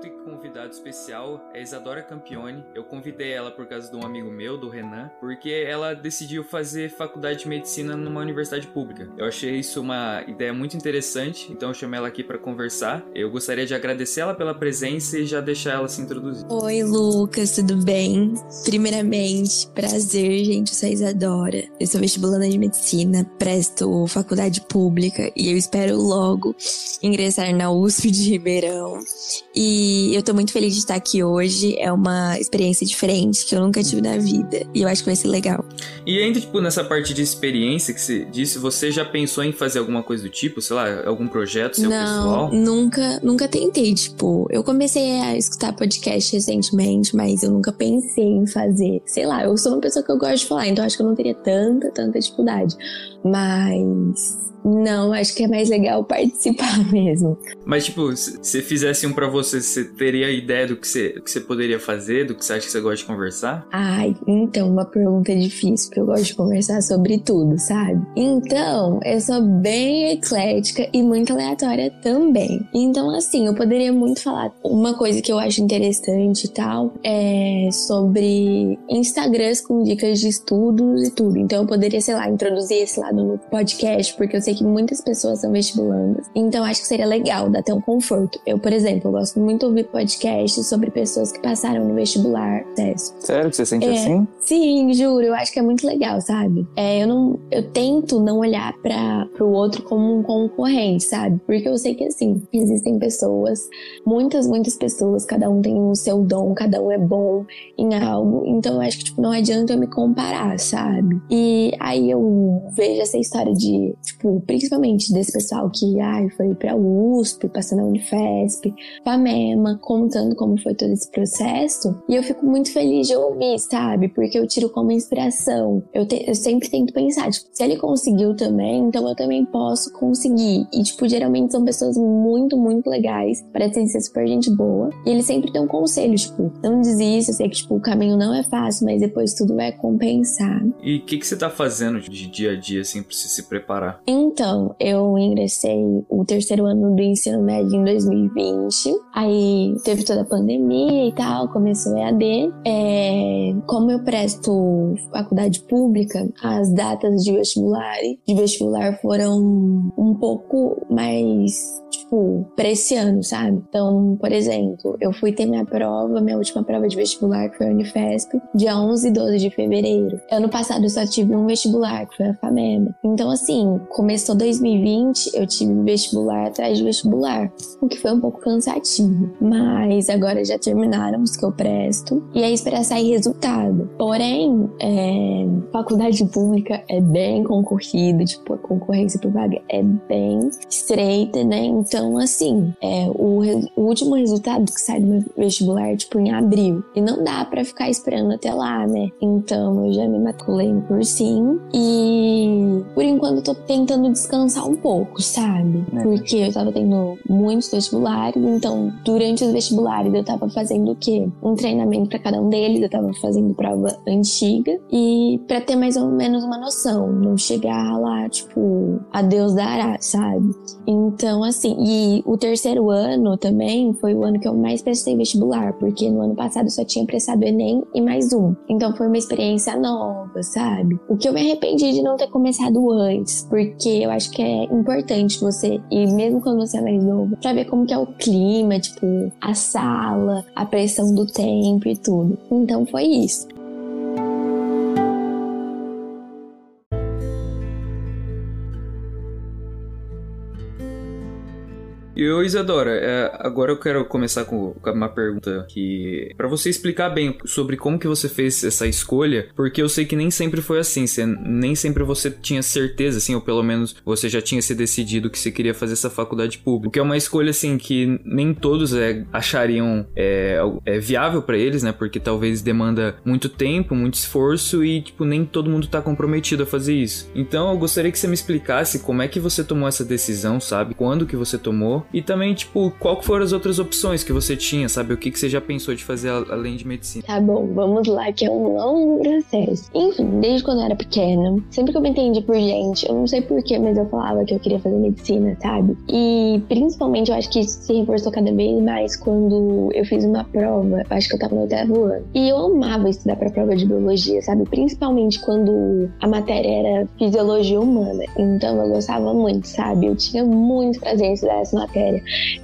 tenho convidado especial é Isadora Campione. Eu convidei ela por causa de um amigo meu, do Renan, porque ela decidiu fazer faculdade de medicina numa universidade pública. Eu achei isso uma ideia muito interessante, então eu chamei ela aqui para conversar. Eu gostaria de agradecer ela pela presença e já deixar ela se introduzir. Oi, Lucas, tudo bem? Primeiramente, prazer, gente, eu sou a Isadora. Eu sou vestibulanda de medicina, presto faculdade pública e eu espero logo ingressar na USP de Ribeirão. E eu tô muito feliz de estar aqui hoje. É uma experiência diferente que eu nunca tive na vida. E eu acho que vai ser legal. E ainda, tipo, nessa parte de experiência que você disse, você já pensou em fazer alguma coisa do tipo? Sei lá, algum projeto seu Não, pessoal? Nunca, nunca tentei. Tipo, eu comecei a escutar podcast recentemente, mas eu nunca pensei em fazer. Sei lá, eu sou uma pessoa que eu gosto de falar, então acho que eu não teria tanta, tanta dificuldade. Mas não, acho que é mais legal participar mesmo. Mas, tipo, se você fizesse um pra você, você teria ideia do que você, do que você poderia fazer, do que você acha que você gosta de conversar? Ai, então, uma pergunta difícil, porque eu gosto de conversar sobre tudo, sabe? Então, eu sou bem eclética e muito aleatória também. Então, assim, eu poderia muito falar. Uma coisa que eu acho interessante e tal é sobre Instagrams com dicas de estudos e tudo. Então, eu poderia, sei lá, introduzir esse lado no podcast, porque eu sei que muitas pessoas são vestibulandas. Então, acho que seria legal dar até um conforto. Eu, por exemplo, eu gosto muito de ouvir podcasts sobre pessoas que passaram no vestibular. Acesso. Sério que você sente É, assim? Sim, juro, eu acho que é muito legal, sabe? É, eu não, eu tento não olhar para pro outro como um concorrente, sabe? Porque eu sei que assim, existem pessoas, muitas, muitas pessoas, cada um tem o seu dom, cada um é bom em algo. Então eu acho que tipo não adianta eu me comparar, sabe? E aí eu vejo essa história de, tipo, principalmente desse pessoal que ai, foi pra USP, passou na Unifesp, Pamema, contando como foi todo esse processo. E eu fico muito feliz de ouvir, sabe? Porque eu tiro como inspiração. Eu, te- eu sempre tento pensar, tipo, se ele conseguiu também, então eu também posso conseguir. E, tipo, geralmente são pessoas muito, muito legais, parecem ser super gente boa. E eles sempre dão conselho, tipo, não desista, eu sei que, tipo, o caminho não é fácil, mas depois tudo vai compensar. E o que, que você tá fazendo de dia a dia, assim, pra você se preparar? Então, eu ingressei o terceiro ano do ensino médio em 2020. Aí teve toda a pandemia e tal, começou o EAD. É, como eu presto faculdade pública, as datas de vestibular, de vestibular foram um pouco mais, tipo, pra esse ano, sabe? Então, por exemplo, eu fui ter minha prova, minha última prova de vestibular, que foi a Unifesp, dia 11 e 12 de fevereiro. Ano passado eu só tive um vestibular, que foi a FAMEMA. Então, assim, começou 2020, eu tive vestibular atrás de vestibular, o que foi um pouco cansativo. Mas agora já terminaram os que eu presto, e aí esperar sair resultado. Porém, é, faculdade pública é bem concorrido, tipo, a concorrência por vaga é bem estreita, né? Então, assim, é, o, o último resultado que sai do meu vestibular é, tipo, em abril. E não dá pra ficar esperando até lá, né? Então, eu já me matriculei no cursinho e, por enquanto, eu tô tentando descansar um pouco, sabe? É. Porque eu tava tendo muitos vestibulares, então, durante os vestibulares, eu tava fazendo o quê? Um treinamento pra cada um deles, eu tava fazendo prova antiga e pra ter mais ou menos uma noção, não chegar lá, tipo, a Deus dará, sabe? Então, assim, e o terceiro ano também foi o ano que eu mais prestei vestibular, porque no ano passado eu só tinha prestado Enem e mais um. Então foi uma experiência nova, sabe? O que eu me arrependi de não ter começado antes, porque eu acho que é importante você, e mesmo quando você é mais novo, pra ver como que é o clima, tipo, a sala, a pressão do tempo e tudo. Então foi isso. E eu, Isadora, é, agora eu quero começar com, com uma pergunta que para você explicar bem sobre como que você fez essa escolha, porque eu sei que nem sempre foi assim, você, nem sempre você tinha certeza, assim, ou pelo menos você já tinha se decidido que você queria fazer essa faculdade pública, o que é uma escolha assim que nem todos é, achariam é, é viável para eles, né? Porque talvez demanda muito tempo, muito esforço e tipo nem todo mundo tá comprometido a fazer isso. Então eu gostaria que você me explicasse como é que você tomou essa decisão, sabe? Quando que você tomou E também, tipo, qual foram as outras opções que você tinha, sabe? O que, que você já pensou de fazer além de medicina? Tá bom, vamos lá, que é um longo processo. Enfim, desde quando eu era pequena, sempre que eu me entendi por gente, eu não sei porquê, mas eu falava que eu queria fazer medicina, sabe? E principalmente eu acho que isso se reforçou cada vez mais quando eu fiz uma prova, acho que eu tava no oitavo. E eu amava estudar pra prova de biologia, sabe? Principalmente quando a matéria era fisiologia humana. Então eu gostava muito, sabe? Eu tinha muito prazer em estudar essa matéria.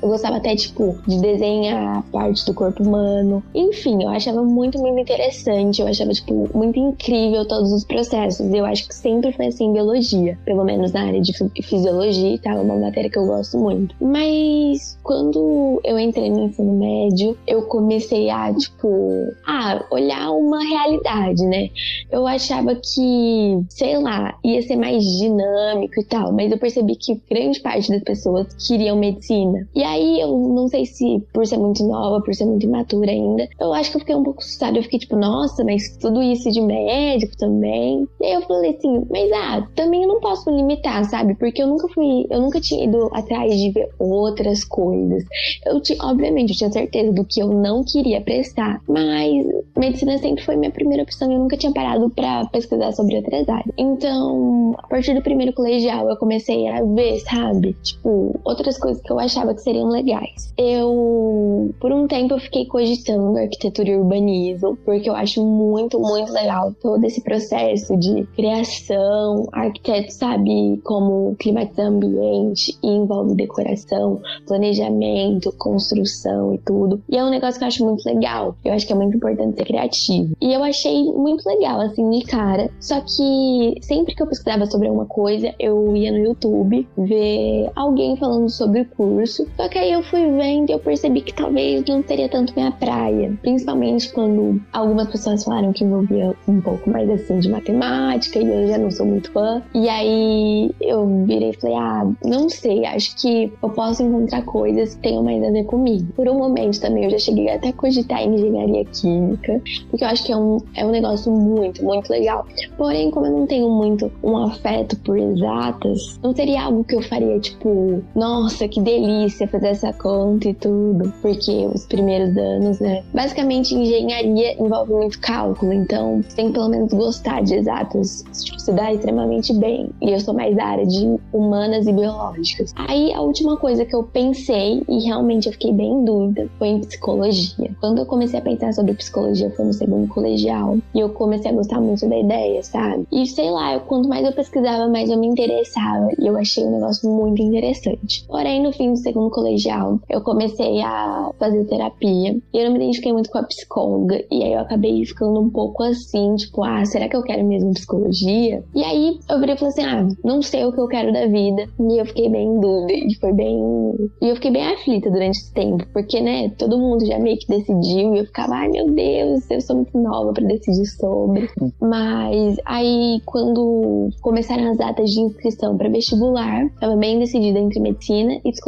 Eu gostava até, tipo, de desenhar parte do corpo humano. Enfim, eu achava muito, muito interessante. Eu achava, tipo, muito incrível todos os processos. Eu acho que sempre foi assim biologia, pelo menos na área de fisiologia e tal, é uma matéria que eu gosto muito. Mas quando eu entrei no ensino médio, eu comecei a, tipo, a olhar uma realidade, né? Eu achava que, sei lá, ia ser mais dinâmico e tal, mas eu percebi que grande parte das pessoas queriam medicina. E aí eu não sei se por ser muito nova, por ser muito imatura ainda, eu acho que eu fiquei um pouco assustada. Eu fiquei tipo, nossa, mas tudo isso de médico também. E aí eu falei assim, mas ah, também eu não posso me limitar, sabe? Porque eu nunca fui, eu nunca tinha ido atrás de ver outras coisas. Eu tinha, obviamente, eu tinha certeza do que eu não queria prestar, mas medicina sempre foi minha primeira opção. Eu nunca tinha parado para pesquisar sobre outras áreas. Então, a partir do primeiro colegial, eu comecei a ver, sabe? Tipo, outras coisas que eu achava que seriam legais. Eu, por um tempo, eu fiquei cogitando arquitetura e urbanismo, porque eu acho muito, muito legal todo esse processo de criação. Arquiteto sabe como climatizar ambiente e envolve decoração, planejamento, construção e tudo. E é um negócio que eu acho muito legal. Eu acho que é muito importante ser criativo. E eu achei muito legal, assim, de cara. Só que sempre que eu pesquisava sobre alguma coisa, eu ia no YouTube ver alguém falando sobre o curso. Só que aí eu fui vendo e eu percebi que talvez não seria tanto minha praia. Principalmente quando algumas pessoas falaram que envolvia um pouco mais assim de matemática e eu já não sou muito fã. E aí eu virei e falei: ah, não sei, acho que eu posso encontrar coisas que tenham mais a ver comigo. Por um momento também eu já cheguei até a cogitar engenharia química, porque eu acho que é um, é um negócio muito, muito legal. Porém, como eu não tenho muito um afeto por exatas, não seria algo que eu faria tipo, nossa, que delícia fazer essa conta e tudo, porque os primeiros anos, né? Basicamente, engenharia envolve muito cálculo, então tem que pelo menos gostar de exatas, tipo, se dá extremamente bem. E eu sou mais da área de humanas e biológicas. Aí a última coisa que eu pensei e realmente eu fiquei bem em dúvida foi em psicologia. Quando eu comecei a pensar sobre psicologia foi no segundo colegial e eu comecei a gostar muito da ideia, sabe? E sei lá, eu, quanto mais eu pesquisava, mais eu me interessava e eu achei um negócio muito interessante. Porém, no fim do segundo colegial, eu comecei a fazer terapia e eu não me identifiquei muito com a psicóloga e aí eu acabei ficando um pouco assim, tipo, ah, será que eu quero mesmo psicologia? E aí eu virei e falei assim, ah, não sei o que eu quero da vida. E eu fiquei bem em dúvida e foi bem. E eu fiquei bem aflita durante esse tempo, porque, né, todo mundo já meio que decidiu e eu ficava, ai meu Deus, eu sou muito nova para decidir sobre. Mas aí, quando começaram as datas de inscrição para vestibular, tava bem decidida entre medicina e psicologia,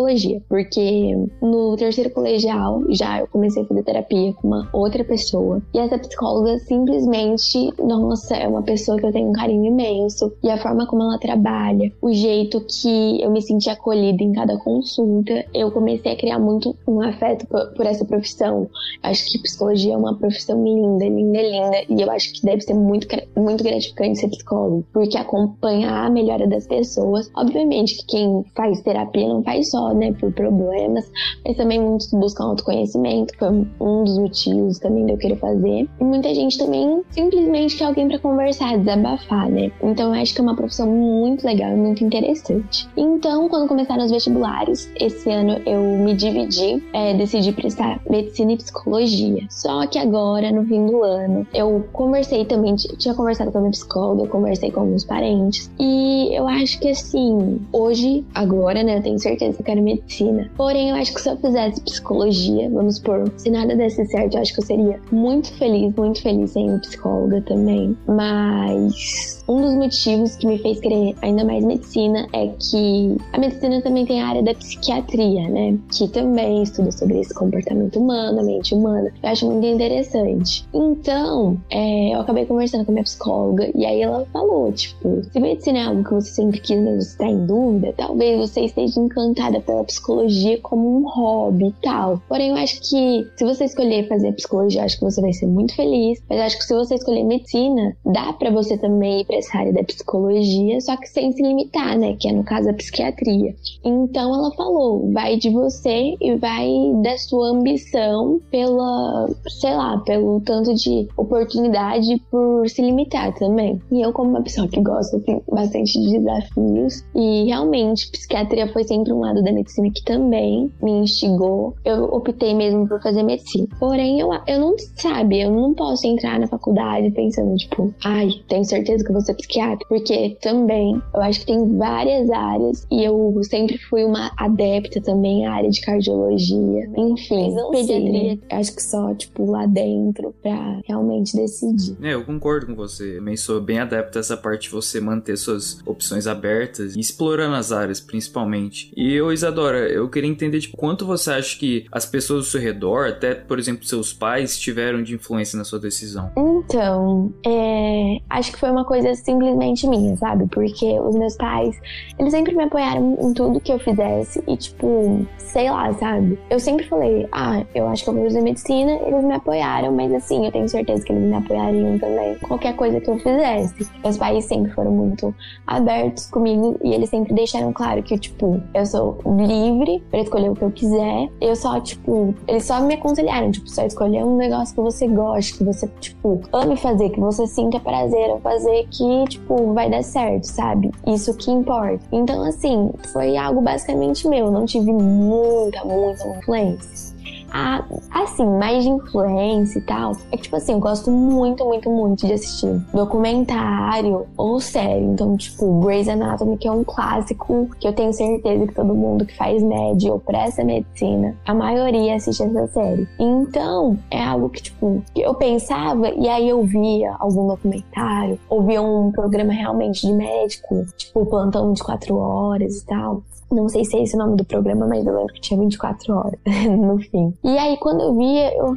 porque no terceiro colegial já eu comecei a fazer terapia com uma outra pessoa e essa psicóloga simplesmente, nossa, é uma pessoa que eu tenho um carinho imenso e a forma como ela trabalha, o jeito que eu me senti acolhida em cada consulta, eu comecei a criar muito um afeto por, essa profissão. Acho que psicologia é uma profissão linda, linda, linda e eu acho que deve ser muito, muito gratificante ser psicólogo, porque acompanhar a melhora das pessoas, obviamente que quem faz terapia não faz só, né, por problemas, mas também muitos buscam autoconhecimento, foi um dos motivos também de eu querer fazer. E muita gente também simplesmente quer alguém para conversar, desabafar, né? Então eu acho que é uma profissão muito legal e muito interessante. Então, quando começaram os vestibulares, esse ano eu me dividi, é, decidi prestar medicina e psicologia. Só que agora, no fim do ano, eu conversei também, tinha conversado com a minha psicóloga, eu conversei com alguns parentes. E eu acho que assim, hoje, agora, né, eu tenho certeza que eu quero medicina. Porém, eu acho que se eu fizesse psicologia, vamos supor, se nada desse certo, eu acho que eu seria muito feliz, muito feliz sendo psicóloga também. Mas um dos motivos que me fez querer ainda mais medicina é que a medicina também tem a área da psiquiatria, né? Que também estuda sobre esse comportamento humano, a mente humana. Eu acho muito interessante. Então, é, eu acabei conversando com a minha psicóloga e aí ela falou, tipo, se medicina é algo que você sempre quis, mas você tá em dúvida, talvez você esteja encantada pela psicologia como um hobby e tal. Porém, eu acho que se você escolher fazer psicologia, acho que você vai ser muito feliz. Mas acho que se você escolher medicina, dá para você também ir pra essa área da psicologia, só que sem se limitar, né? Que é no caso a psiquiatria. Então ela falou, vai de você e vai da sua ambição pela, sei lá, pelo tanto de oportunidade por se limitar também. E eu, como uma pessoa que gosta tem bastante de desafios, e realmente psiquiatria foi sempre um lado da medicina que também me instigou. Eu optei mesmo por fazer medicina. Porém, eu, eu não sabe, eu não posso entrar na faculdade pensando, tipo, ai, tenho certeza que vou ser psiquiatra, porque também eu acho que tem várias áreas e eu sempre fui uma adepta também à área de cardiologia, enfim, pediatria. Acho que só, tipo, lá dentro pra realmente decidir. É, eu concordo com você. Também sou bem adepta a essa parte de você manter suas opções abertas e explorando as áreas, principalmente. E eu, Isadora, eu queria entender, tipo, quanto você acha que as pessoas ao seu redor, até, por exemplo, seus pais, tiveram de influência na sua decisão? Então, é... acho que foi uma coisa simplesmente minha, sabe? Porque os meus pais, eles sempre me apoiaram em tudo que eu fizesse e, tipo, sei lá, sabe? Eu sempre falei, ah, eu acho que eu vou fazer medicina, eles me apoiaram, mas assim, eu tenho certeza que eles me apoiariam também. Qualquer coisa que eu fizesse. Meus pais sempre foram muito abertos comigo e eles sempre deixaram claro que, tipo, eu sou livre para escolher o que eu quiser. Eu só, tipo, eles só me aconselharam, tipo, só escolher um negócio que você goste, que você, tipo, ame fazer, que você sinta prazer ao fazer, que, tipo, vai dar certo, sabe? Isso que importa. Então, assim, foi algo basicamente meu. Não tive muita, muita influência a, assim, mais de influência e tal, é que, tipo assim, eu gosto muito, muito, muito de assistir documentário ou série. Então, tipo, Grey's Anatomy, que é um clássico que eu tenho certeza que todo mundo que faz média ou presta medicina, a maioria assiste essa série. Então, é algo que, tipo, eu pensava e aí eu via algum documentário, ou via um programa realmente de médico, tipo, plantão de quatro horas e tal. Não sei se é esse o nome do programa, mas eu lembro que tinha 24 horas no fim. E aí, quando eu via, eu,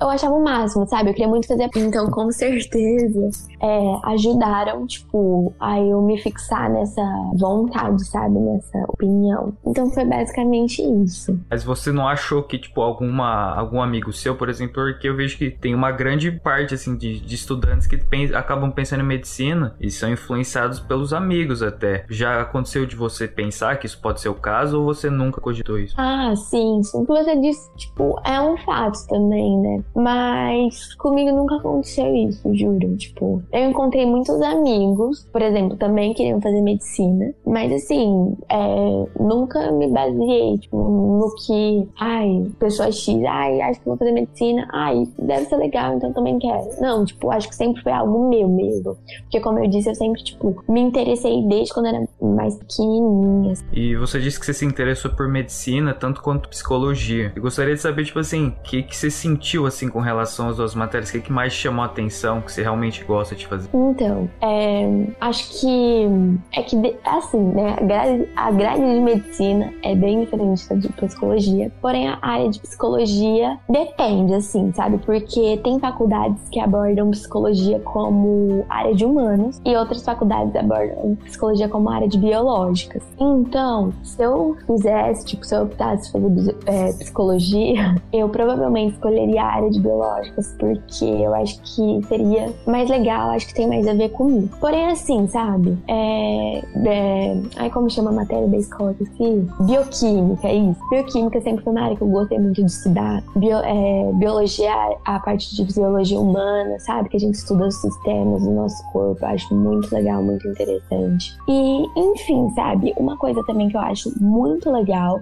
eu achava o máximo, sabe? Eu queria muito fazer. Então, com certeza, é, ajudaram, tipo, a eu me fixar nessa vontade, sabe? Nessa opinião. Então, foi basicamente isso. Mas você não achou que, tipo, alguma, algum amigo seu, por exemplo, porque eu vejo que tem uma grande parte, assim, de, de estudantes que pensam, acabam pensando em medicina e são influenciados pelos amigos até. Já aconteceu de você pensar que isso pode pode ser o caso ou você nunca cogitou isso? Ah, sim. O que você disse, tipo, é um fato também, né? Mas comigo nunca aconteceu isso, juro. Tipo, eu encontrei muitos amigos, por exemplo, também queriam fazer medicina, mas assim, é, nunca me baseei, tipo, no que, ai, pessoa X, ai, acho que vou fazer medicina, ai, deve ser legal, então também quero. Não, tipo, acho que sempre foi algo meu mesmo. Porque, como eu disse, eu sempre, tipo, me interessei desde quando era mais pequenininha. E você disse que você se interessou por medicina tanto quanto psicologia. Eu gostaria de saber, tipo assim, o que, que você sentiu, assim, com relação às duas matérias? O que, que mais chamou a atenção, que você realmente gosta de fazer? Então, é, acho que é que, assim, né, a grade, a grade de medicina é bem diferente da de psicologia, porém a área de psicologia depende, assim, sabe? Porque tem faculdades que abordam psicologia como área de humanos e outras faculdades abordam psicologia como área de biológicas. Então, se eu fizesse, tipo, se eu optasse por fazer é, psicologia, eu provavelmente escolheria a área de biológicas, porque eu acho que seria mais legal, acho que tem mais a ver comigo. Porém, assim, sabe? É. é ai, como chama a matéria da escola que eu Bioquímica, é isso. Bioquímica sempre foi uma área que eu gostei muito de estudar. Bio, é, biologia, a parte de fisiologia humana, sabe? Que a gente estuda os sistemas do nosso corpo. Eu acho muito legal, muito interessante. E, enfim, sabe? Uma coisa também que eu acho muito legal,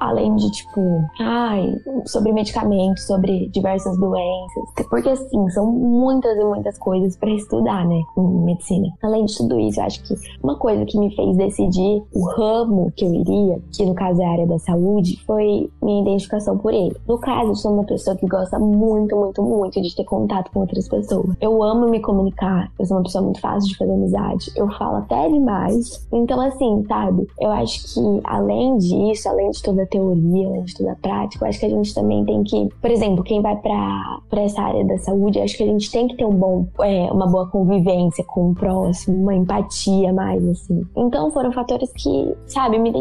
além de tipo, ai, sobre medicamentos, sobre diversas doenças, porque assim, são muitas e muitas coisas para estudar, né, em medicina. Além de tudo isso, eu acho que uma coisa que me fez decidir o ramo que eu iria, que no caso é a área da saúde, foi minha identificação por ele. No caso, eu sou uma pessoa que gosta muito, muito, muito de ter contato com outras pessoas. Eu amo me comunicar, eu sou uma pessoa muito fácil de fazer amizade, eu falo até demais. Então, assim, sabe, eu acho que além disso, além de toda a teoria, além de toda a prática, eu acho que a gente também tem que, por exemplo, quem vai pra essa área da saúde, acho que a gente tem que ter um bom, é, uma boa convivência com o próximo, uma empatia mais, assim. Então, foram fatores que, sabe, me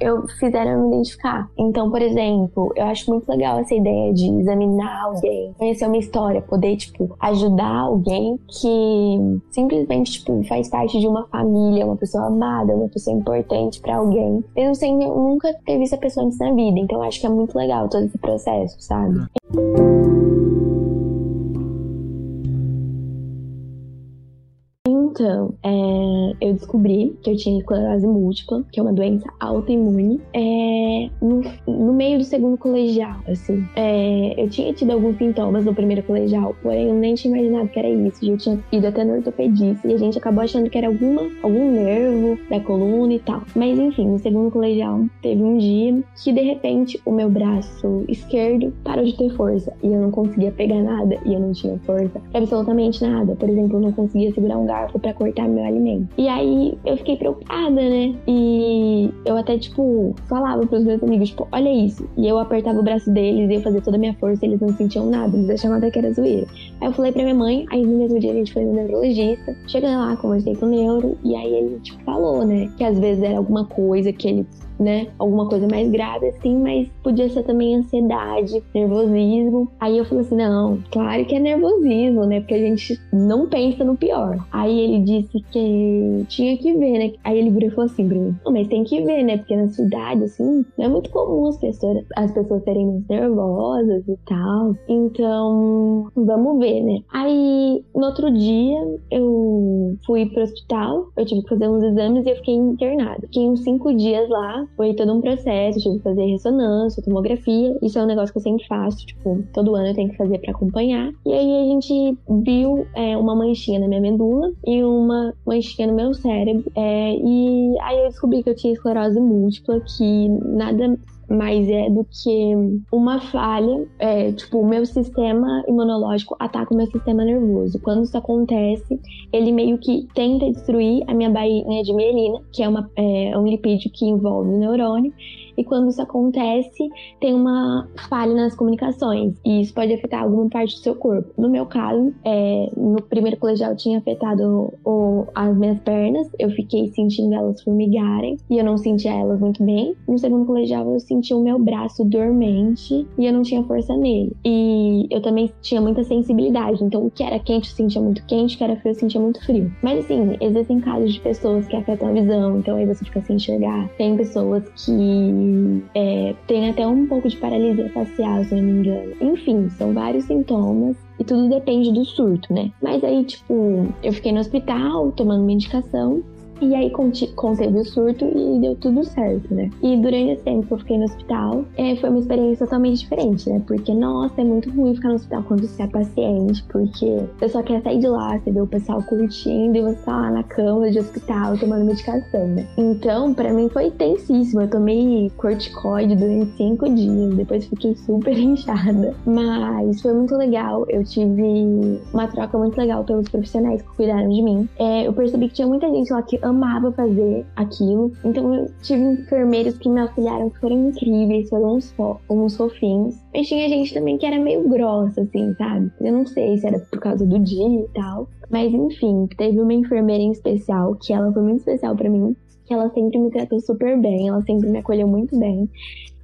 eu fizeram me identificar. Então, por exemplo, eu acho muito legal essa ideia de examinar alguém, conhecer uma história, poder, tipo, ajudar alguém que simplesmente, tipo, faz parte de uma família, uma pessoa amada, uma pessoa importante para alguém, mesmo sem nunca ter visto a pessoa antes na vida. Então, eu acho que é muito legal todo esse processo, sabe? Uhum. Então, é, eu descobri que eu tinha esclerose múltipla, que é uma doença autoimune, é, no, no, meio do segundo colegial, assim. É, eu tinha tido alguns sintomas no primeiro colegial, porém eu nem tinha imaginado que era isso. Eu tinha ido até no ortopedista e a gente acabou achando que era alguma, algum nervo da coluna e tal. Mas enfim, no segundo colegial teve um dia que de repente o meu braço esquerdo parou de ter força e eu não conseguia pegar nada e eu não tinha força absolutamente nada. Por exemplo, eu não conseguia segurar um garfo para cortar meu alimento. E aí eu fiquei preocupada, né? E eu até, tipo, falava pros meus amigos, tipo, olha isso. E eu apertava o braço deles e eu fazia toda a minha força eles não sentiam nada, eles achavam até que era zoeira. Aí eu falei pra minha mãe, aí no mesmo dia a gente foi no neurologista. Chegando lá, conversei com o neuro, e aí ele, tipo, falou, né? Que às vezes era alguma coisa que ele né? Alguma coisa mais grave assim, mas podia ser também ansiedade, nervosismo. Aí eu falei assim: não, claro que é nervosismo, né? Porque a gente não pensa no pior. Aí ele disse que tinha que ver, né? Aí ele virou e falou assim mim: não, mas tem que ver, né? Porque na cidade, assim, não é muito comum as pessoas, as pessoas serem nervosas e tal. Então, vamos ver, né? Aí no outro dia eu fui pro hospital, eu tive que fazer uns exames e eu fiquei internada. Fiquei uns cinco dias lá foi todo um processo, tive que fazer ressonância, tomografia. Isso é um negócio que eu sempre faço, tipo, todo ano eu tenho que fazer para acompanhar. E aí a gente viu é, uma manchinha na minha medula e uma manchinha no meu cérebro. É, e aí eu descobri que eu tinha esclerose múltipla, que nada mais é do que uma falha, é, tipo, o meu sistema imunológico ataca o meu sistema nervoso. Quando isso acontece, ele meio que tenta destruir a minha bainha de mielina, que é, uma, é um lipídio que envolve o neurônio, e quando isso acontece, tem uma falha nas comunicações. E isso pode afetar alguma parte do seu corpo. No meu caso, é, no primeiro colegial tinha afetado o, as minhas pernas. Eu fiquei sentindo elas formigarem e eu não sentia elas muito bem. No segundo colegial, eu senti o meu braço dormente e eu não tinha força nele. E eu também tinha muita sensibilidade. Então, o que era quente, eu sentia muito quente, o que era frio, eu sentia muito frio. Mas assim, existem casos de pessoas que afetam a visão, então aí você fica sem enxergar. Tem pessoas que é, tem até um pouco de paralisia facial, se eu não me engano. Enfim, são vários sintomas e tudo depende do surto, né? Mas aí, tipo, eu fiquei no hospital tomando medicação e aí conteve o surto e deu tudo certo, né? E durante esse tempo que eu fiquei no hospital, é, foi uma experiência totalmente diferente, né? Porque, nossa, é muito ruim ficar no hospital quando você é paciente, porque você só quer sair de lá, você vê o pessoal curtindo e você tá lá na cama de hospital tomando medicação, né? Então, para mim foi tensíssimo. Eu tomei corticoide durante cinco dias, depois fiquei super inchada. Mas foi muito legal. Eu tive uma troca muito legal pelos profissionais que cuidaram de mim. É, eu percebi que tinha muita gente lá que amava fazer aquilo. Então eu tive enfermeiros que me auxiliaram que foram incríveis, foram uns, fo uns fofinhos. Mas tinha gente também que era meio grossa, assim, sabe? Eu não sei se era por causa do dia e tal. Mas enfim, teve uma enfermeira em especial, que ela foi muito especial para mim, que ela sempre me tratou super bem, ela sempre me acolheu muito bem.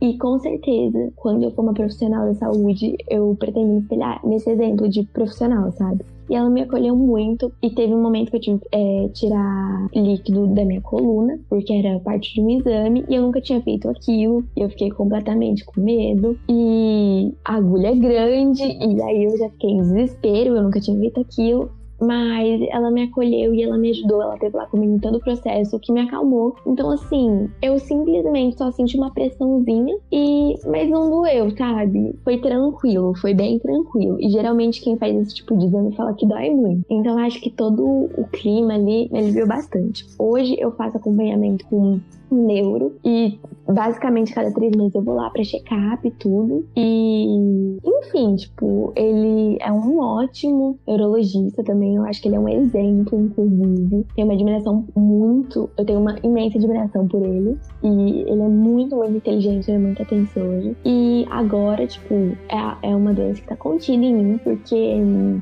E com certeza, quando eu for uma profissional da saúde, eu pretendo me espelhar nesse exemplo de profissional, sabe? E ela me acolheu muito. E teve um momento que eu tive que é, tirar líquido da minha coluna, porque era parte de um exame, e eu nunca tinha feito aquilo. E eu fiquei completamente com medo. E a agulha é grande, e aí eu já fiquei em desespero, eu nunca tinha feito aquilo mas ela me acolheu e ela me ajudou, ela teve lá comigo em todo o processo, o que me acalmou. Então, assim, eu simplesmente só senti uma pressãozinha e. Mas não doeu, sabe? Foi tranquilo, foi bem tranquilo. E geralmente quem faz esse tipo de exame fala que dói muito. Então, acho que todo o clima ali me aliviou bastante. Hoje eu faço acompanhamento com neuro e basicamente, cada três meses eu vou lá pra check-up e tudo. E, enfim, tipo, ele é um ótimo neurologista também. Eu acho que ele é um exemplo, inclusive. Tenho uma admiração muito. Eu tenho uma imensa admiração por ele. E ele é muito, muito inteligente, ele é muito atencioso. E agora, tipo, é, é uma doença que tá contida em mim, porque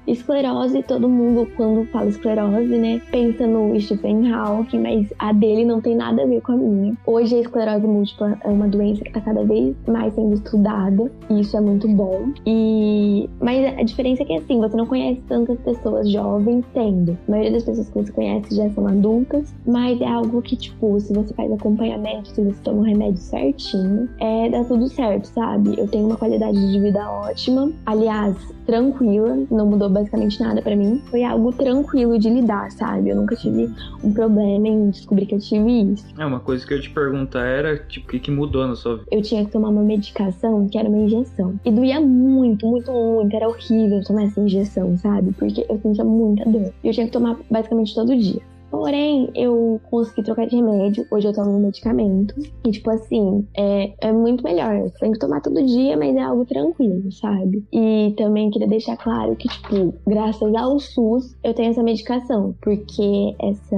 esclerose, todo mundo, quando fala esclerose, né, pensa no Stephen Hawking, mas a dele não tem nada a ver com a minha. Hoje a esclerose múltipla é uma doença que tá cada vez mais sendo estudada, e isso é muito bom. E mas a diferença é que assim, você não conhece tantas pessoas jovens tendo. A maioria das pessoas que você conhece já são adultas, mas é algo que tipo, se você faz acompanhamento, se você toma o remédio certinho, é dá tudo certo, sabe? Eu tenho uma qualidade de vida ótima. Aliás, tranquila, não mudou basicamente nada para mim. Foi algo tranquilo de lidar, sabe? Eu nunca tive um problema em descobrir que eu tive isso. É, uma coisa que eu te perguntar era, tipo, o que, que mudou na sua vida? Eu tinha que tomar uma medicação que era uma injeção. E doía muito, muito, muito. Era horrível tomar essa injeção, sabe? Porque eu sentia muita dor. E eu tinha que tomar basicamente todo dia. Porém, eu consegui trocar de remédio. Hoje eu tomo um medicamento. E, tipo assim, é, é muito melhor. Você tem que tomar todo dia, mas é algo tranquilo, sabe? E também queria deixar claro que, tipo, graças ao SUS, eu tenho essa medicação. Porque essa,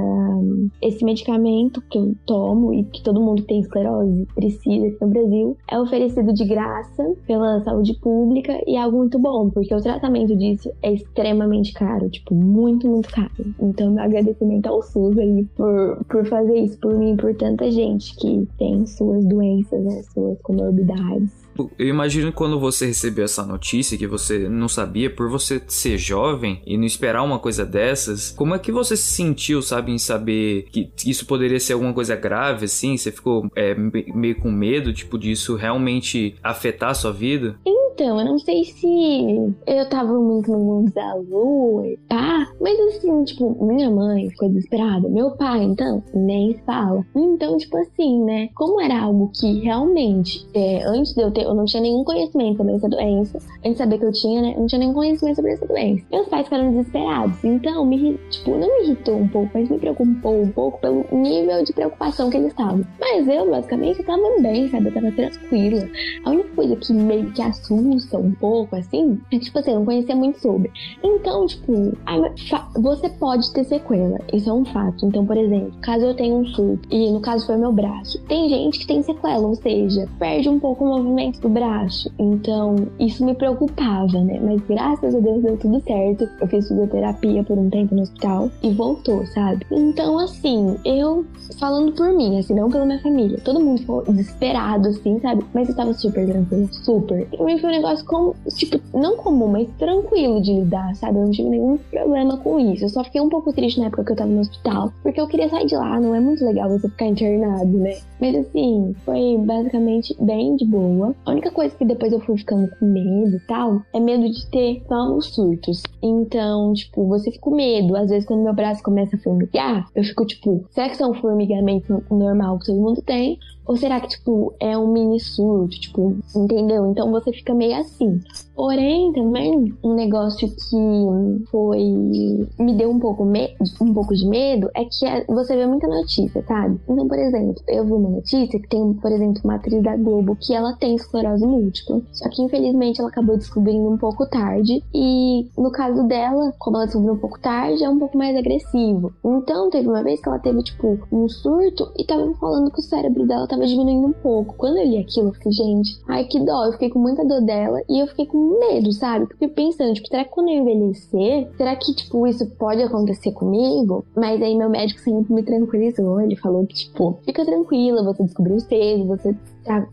esse medicamento que eu tomo e que todo mundo tem esclerose precisa aqui no Brasil é oferecido de graça pela saúde pública e é algo muito bom, porque o tratamento disso é extremamente caro, tipo, muito, muito caro. Então, meu agradecimento ao SUS aí por, por fazer isso por mim, por tanta gente que tem suas doenças, né, suas comorbidades. Eu imagino quando você recebeu essa notícia que você não sabia, por você ser jovem e não esperar uma coisa dessas, como é que você se sentiu, sabe, em saber que isso poderia ser alguma coisa grave, assim? Você ficou é, meio com medo, tipo, disso realmente afetar a sua vida? Então, eu não sei se eu tava muito no mundo da lua pá, mas assim, tipo, minha mãe ficou desesperada, meu pai, então, nem fala. Então, tipo assim, né, como era algo que realmente, é, antes de eu ter eu não tinha nenhum conhecimento sobre essa doença. Antes de saber que eu tinha, né? Eu não tinha nenhum conhecimento sobre essa doença. Meus pais ficaram desesperados. Então, me, tipo, não me irritou um pouco, mas me preocupou um pouco pelo nível de preocupação que eles estavam. Mas eu, basicamente, tava bem, sabe? Eu tava tranquila. A única coisa que meio que assusta um pouco, assim, é tipo assim, eu não conhecia muito sobre. Então, tipo, você pode ter sequela. Isso é um fato. Então, por exemplo, caso eu tenha um surto, e no caso foi meu braço, tem gente que tem sequela, ou seja, perde um pouco o movimento do braço. Então, isso me preocupava, né? Mas graças a Deus deu tudo certo. Eu fiz fisioterapia por um tempo no hospital e voltou, sabe? Então, assim, eu falando por mim, assim, não pela minha família. Todo mundo ficou desesperado, assim, sabe? Mas eu tava super tranquila, super. E foi um negócio como, tipo, não comum, mas tranquilo de lidar, sabe? Eu não tive nenhum problema com isso. Eu só fiquei um pouco triste na época que eu tava no hospital, porque eu queria sair de lá. Não é muito legal você ficar internado, né? Mas assim, foi basicamente bem de boa. A única coisa que depois eu fui ficando com medo e tal é medo de ter só os surtos. Então, tipo, você fica com medo. Às vezes, quando meu braço começa a formigar, eu fico tipo, será que são formigamento normal que todo mundo tem? Ou será que, tipo, é um mini surto, tipo, entendeu? Então você fica meio assim. Porém, também, um negócio que foi. me deu um pouco, me... um pouco de medo é que é, você vê muita notícia, sabe? Então, por exemplo, eu vi uma notícia que tem, por exemplo, uma atriz da Globo que ela tem esclerose múltipla. Só que, infelizmente, ela acabou descobrindo um pouco tarde. E no caso dela, como ela descobriu um pouco tarde, é um pouco mais agressivo. Então, teve uma vez que ela teve, tipo, um surto e tava falando que o cérebro dela tava diminuindo um pouco. Quando eu li aquilo, eu fiquei, gente, ai que dó. Eu fiquei com muita dor dela e eu fiquei com medo, sabe? Porque pensando, tipo, será que quando eu envelhecer, será que, tipo, isso pode acontecer comigo? Mas aí meu médico sempre me tranquilizou. Ele falou que, tipo, fica tranquila, você descobriu cedo, você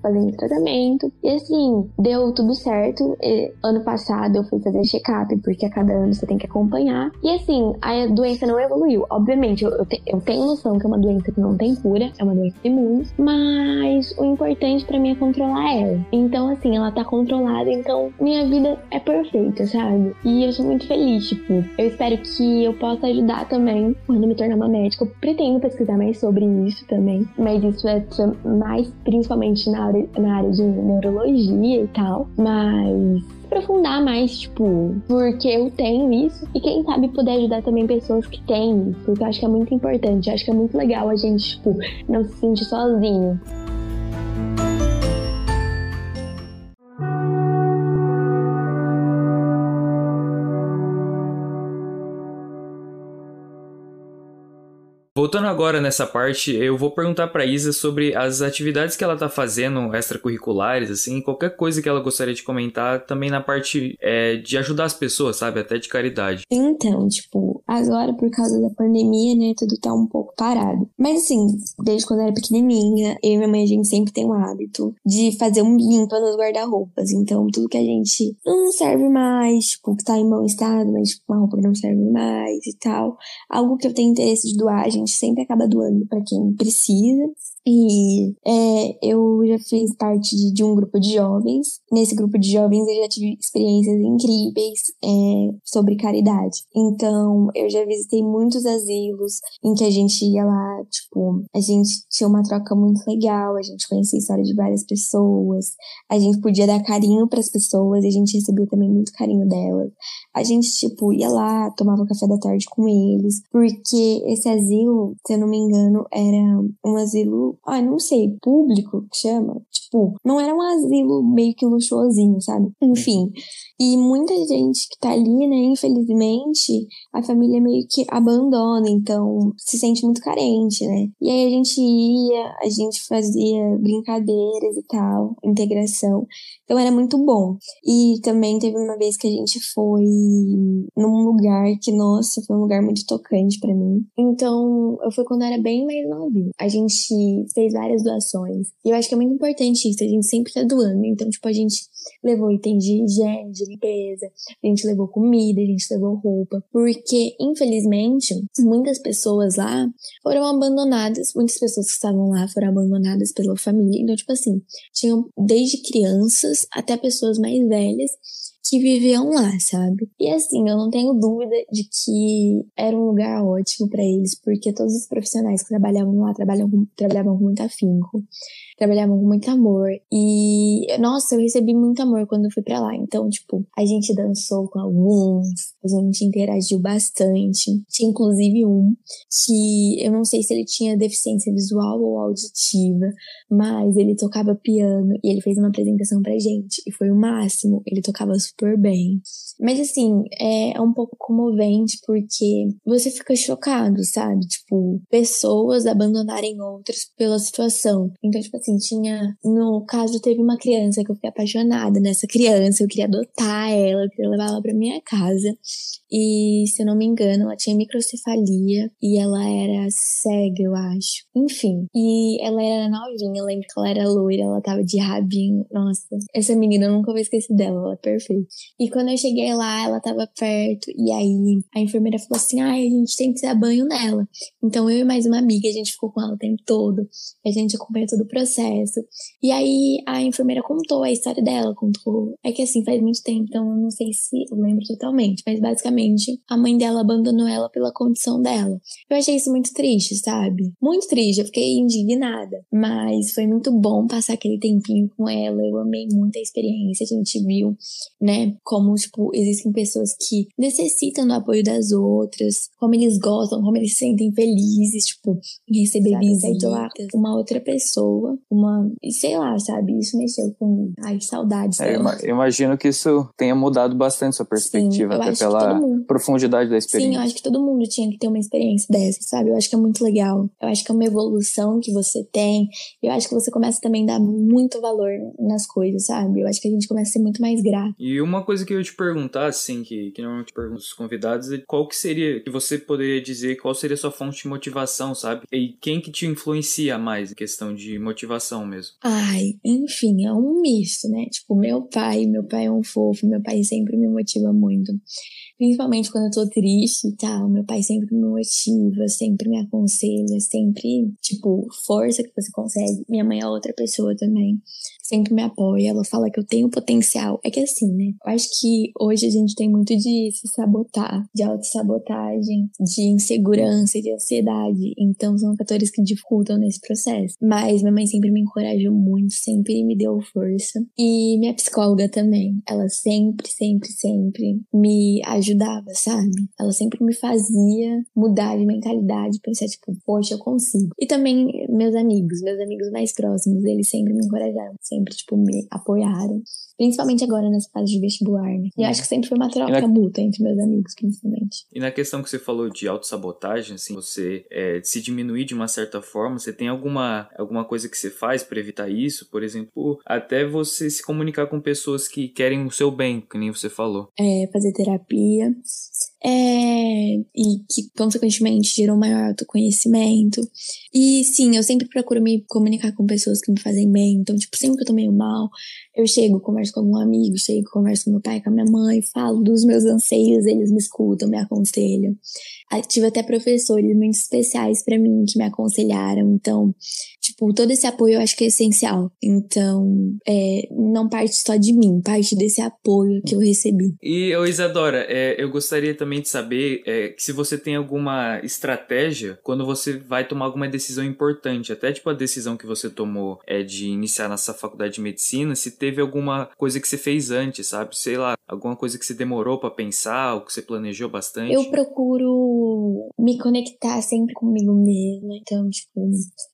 fazendo tratamento. E assim, deu tudo certo. E, ano passado eu fui fazer check-up, porque a cada ano você tem que acompanhar. E assim, a doença não evoluiu. Obviamente, eu, eu, te, eu tenho noção que é uma doença que não tem cura, é uma doença imune, mas o importante para mim é controlar ela. Então, assim, ela tá controlada, então minha vida é perfeita, sabe? E eu sou muito feliz, tipo, eu espero que eu possa ajudar também quando me tornar uma médica. Eu pretendo pesquisar mais sobre isso também, mas isso é mais principalmente na área, na área de neurologia e tal, mas aprofundar mais, tipo, porque eu tenho isso e quem sabe poder ajudar também pessoas que têm isso, porque eu acho que é muito importante, eu acho que é muito legal a gente, tipo, não se sentir sozinho. Voltando agora nessa parte, eu vou perguntar pra Isa sobre as atividades que ela tá fazendo, extracurriculares, assim, qualquer coisa que ela gostaria de comentar, também na parte é, de ajudar as pessoas, sabe? Até de caridade. Então, tipo, agora por causa da pandemia, né, tudo tá um pouco parado. Mas assim, desde quando eu era pequenininha, eu e minha mãe, a gente sempre tem o hábito de fazer um limpa nos guarda-roupas. Então, tudo que a gente não serve mais, tipo, que tá em bom estado, mas tipo, uma roupa que não serve mais e tal. Algo que eu tenho interesse de doar, a gente sempre acaba doando para quem precisa. E é, eu já fiz parte de, de, um grupo de jovens. Nesse grupo de jovens eu já tive experiências incríveis é, sobre caridade. Então eu já visitei muitos asilos em que a gente ia lá, tipo, a gente tinha uma troca muito legal, a gente conhecia a história de várias pessoas, a gente podia dar carinho para as pessoas e a gente recebeu também muito carinho delas. A gente, tipo, ia lá, tomava café da tarde com eles, porque esse asilo, se eu não me engano, era um asilo ah, não sei, público que chama. Tipo, não era um asilo meio que luxuosinho, sabe? Enfim. E muita gente que tá ali, né, infelizmente, a família meio que abandona, então se sente muito carente, né? E aí a gente ia, a gente fazia brincadeiras e tal, integração. Então era muito bom. E também teve uma vez que a gente foi num lugar que, nossa, foi um lugar muito tocante para mim. Então, eu fui quando era bem mais novinha. A gente fez várias doações. E eu acho que é muito importante isso, a gente sempre tá doando. Então, tipo, a gente levou itens de higiene, de limpeza, a gente levou comida, a gente levou roupa. Porque, infelizmente, muitas pessoas lá foram abandonadas, muitas pessoas que estavam lá foram abandonadas pela família. Então, tipo assim, tinham desde crianças até pessoas mais velhas que viviam lá, sabe? E assim, eu não tenho dúvida de que era um lugar ótimo para eles, porque todos os profissionais que trabalhavam lá trabalhavam, trabalhavam com muito afinco trabalhavam com muito amor. E, nossa, eu recebi muito amor quando eu fui para lá. Então, tipo, a gente dançou com alguns, a gente interagiu bastante. Tinha inclusive um que eu não sei se ele tinha deficiência visual ou auditiva, mas ele tocava piano e ele fez uma apresentação pra gente. E foi o máximo. Ele tocava super bem. Mas assim, é, é um pouco comovente porque você fica chocado, sabe? Tipo, pessoas abandonarem outras pela situação. Então, tipo assim, assim, tinha. No caso, teve uma criança que eu fiquei apaixonada nessa criança, eu queria adotar ela, eu queria levar ela pra minha casa. E, se eu não me engano, ela tinha microcefalia e ela era cega, eu acho. Enfim. E ela era novinha, eu lembro que ela era loira, ela tava de rabinho. Nossa, essa menina eu nunca vou esquecer dela, ela é perfeita. E quando eu cheguei lá, ela tava perto, e aí a enfermeira falou assim: ai, a gente tem que dar banho nela. Então eu e mais uma amiga, a gente ficou com ela o tempo todo. A gente acompanhou todo o processo. E aí a enfermeira contou a história dela, contou. É que assim, faz muito tempo, então eu não sei se eu lembro totalmente, mas basicamente a mãe dela abandonou ela pela condição dela. Eu achei isso muito triste, sabe? Muito triste, eu fiquei indignada. Mas foi muito bom passar aquele tempinho com ela, eu amei muito a experiência. A gente viu, né, como, tipo, existem pessoas que necessitam do apoio das outras, como eles gostam, como eles se sentem felizes, tipo, em receber visita lá uma outra pessoa, uma, sei lá, sabe? Isso mexeu com, ai, saudades. É, eu imagino que isso tenha mudado bastante sua perspectiva, Sim, até pela profundidade da experiência. Sim, eu acho que todo mundo tinha que ter uma experiência dessa, sabe? Eu acho que é muito legal. Eu acho que é uma evolução que você tem. Eu acho que você começa também a dar muito valor nas coisas, sabe? Eu acho que a gente começa a ser muito mais grato. E uma coisa que eu ia te perguntar, assim, que, que normalmente pergunto aos convidados, é qual que seria, que você poderia dizer, qual seria a sua fonte de motivação, sabe? E quem que te influencia mais em questão de motivação mesmo? Ai, enfim, é um misto, né? Tipo, meu pai, meu pai é um fofo, meu pai sempre me motiva muito. Principalmente quando eu tô triste e tal, meu pai sempre me motiva, sempre me aconselha, sempre, tipo, força que você consegue. Minha mãe é outra pessoa também sempre me apoia, ela fala que eu tenho potencial. É que assim, né? Eu acho que hoje a gente tem muito de se sabotar, de autossabotagem, de insegurança, de ansiedade. Então são fatores que dificultam nesse processo. Mas minha mãe sempre me encorajou muito, sempre me deu força. E minha psicóloga também. Ela sempre, sempre, sempre me ajudou ajudava, sabe? Ela sempre me fazia mudar de mentalidade, pensar, tipo, poxa, eu consigo. E também meus amigos, meus amigos mais próximos, eles sempre me encorajaram, sempre, tipo, me apoiaram. Principalmente agora nessa fase de vestibular, né? E eu acho que sempre foi uma troca na... mútua entre meus amigos, principalmente. E na questão que você falou de autossabotagem, assim, você é, se diminuir de uma certa forma, você tem alguma, alguma coisa que você faz para evitar isso? Por exemplo, até você se comunicar com pessoas que querem o seu bem, que nem você falou. É, fazer terapia. Yes. É, e que, consequentemente, gerou maior autoconhecimento. E sim, eu sempre procuro me comunicar com pessoas que me fazem bem. Então, tipo, sempre que eu tô meio mal, eu chego, converso com algum amigo, chego, converso com meu pai, com a minha mãe, falo dos meus anseios, eles me escutam, me aconselham. Tive até professores muito especiais para mim que me aconselharam. Então, tipo, todo esse apoio eu acho que é essencial. Então, é, não parte só de mim, parte desse apoio que eu recebi. E, ô Isadora, é, eu gostaria também saber é, se você tem alguma estratégia quando você vai tomar alguma decisão importante, até tipo a decisão que você tomou é de iniciar nessa faculdade de medicina, se teve alguma coisa que você fez antes, sabe? Sei lá, alguma coisa que você demorou para pensar, ou que você planejou bastante. Eu procuro me conectar sempre comigo mesma. Então, tipo,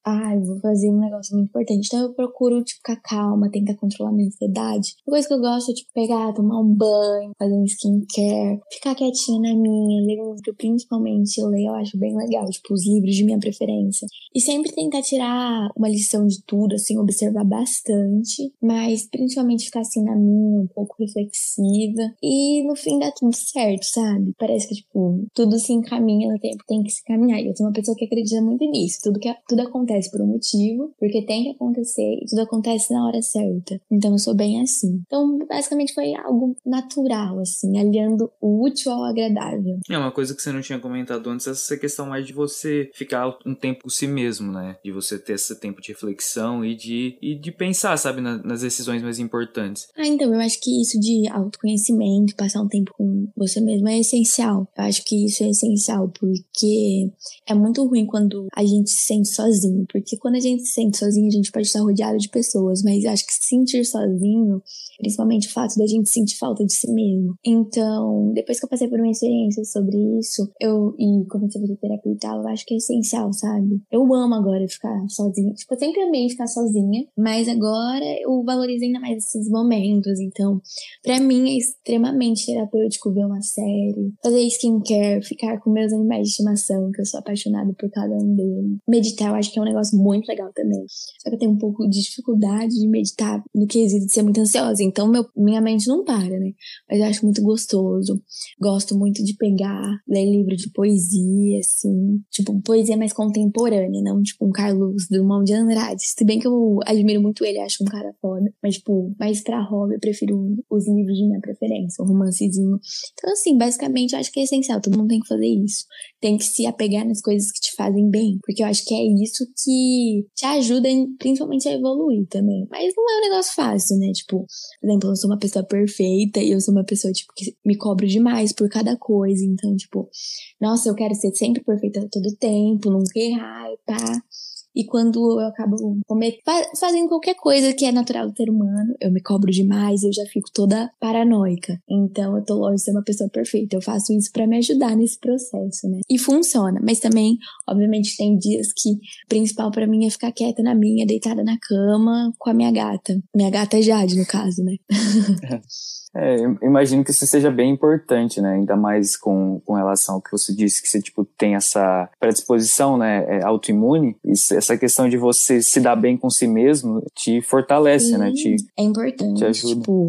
ah, vou fazer um negócio muito importante. Então eu procuro, tipo, ficar calma, tentar controlar minha ansiedade. Uma coisa que eu gosto é, tipo, pegar, tomar um banho, fazer um skincare, ficar quietinha na minha, um livro, principalmente eu leio, eu acho bem legal, tipo, os livros de minha preferência. E sempre tentar tirar uma lição de tudo, assim, observar bastante, mas principalmente ficar assim na minha, um pouco reflexiva. E no fim dá tudo certo, sabe? Parece que, tipo, tudo se encaixa caminha no tempo tem que se caminhar. E eu sou uma pessoa que acredita muito nisso. Tudo, que, tudo acontece por um motivo, porque tem que acontecer e tudo acontece na hora certa. Então eu sou bem assim. Então, basicamente foi algo natural, assim, aliando o útil ao agradável. É uma coisa que você não tinha comentado antes, essa questão mais de você ficar um tempo com si mesmo, né? De você ter esse tempo de reflexão e de, e de pensar, sabe, na, nas decisões mais importantes. Ah, então, eu acho que isso de autoconhecimento, passar um tempo com você mesmo é essencial. Eu acho que isso é essencial porque é muito ruim quando a gente se sente sozinho, porque quando a gente se sente sozinho, a gente pode estar rodeado de pessoas, mas acho que se sentir sozinho, principalmente o fato da gente sentir falta de si mesmo. Então, depois que eu passei por uma experiência sobre isso, eu e comecei a fazer terapia e tal, eu acho que é essencial, sabe? Eu amo agora ficar sozinha. Tipo, eu sempre amei ficar sozinha, mas agora eu valorizo ainda mais esses momentos. Então, para mim é extremamente terapêutico ver uma série, fazer skincare, ficar com meus animais de estimação, que eu sou apaixonada por cada um deles. Meditar, eu acho que é um negócio muito legal também. Só que eu tenho um pouco de dificuldade de meditar no quesito de ser muito ansiosa. Então, meu, minha mente não para, né? Mas eu acho muito gostoso. Gosto muito de pegar, ler livro de poesia, assim. Tipo, poesia mais contemporânea, não tipo um Carlos Drummond de Andrade. Se bem que eu admiro muito ele, acho um cara foda. Mas, tipo, mais pra hobby, eu prefiro os livros de minha preferência, um romancezinho. Então, assim, basicamente, eu acho que é essencial. Todo mundo tem que fazer isso. Tem que se apegar nas coisas que te fazem bem, porque eu acho que é isso que te ajuda, principalmente, a evoluir também. Mas não é um negócio fácil, né? Tipo, por exemplo, eu sou uma pessoa perfeita e eu sou uma pessoa, tipo, que me cobro demais por cada coisa. Então, tipo, nossa, eu quero ser sempre perfeita todo tempo, nunca errar, pá. E quando eu acabo fazendo qualquer coisa que é natural do ser humano, eu me cobro demais, eu já fico toda paranoica. Então eu tô longe de ser uma pessoa perfeita. Eu faço isso para me ajudar nesse processo, né? E funciona. Mas também, obviamente, tem dias que o principal para mim é ficar quieta na minha, deitada na cama com a minha gata. Minha gata é Jade, no caso, né? É, imagino que isso seja bem importante, né? Ainda mais com, com relação ao que você disse, que você, tipo, tem essa predisposição, né? É, autoimune. Isso, essa questão de você se dar bem com si mesmo te fortalece, Sim, né? Te, é importante. Te ajuda. Tipo,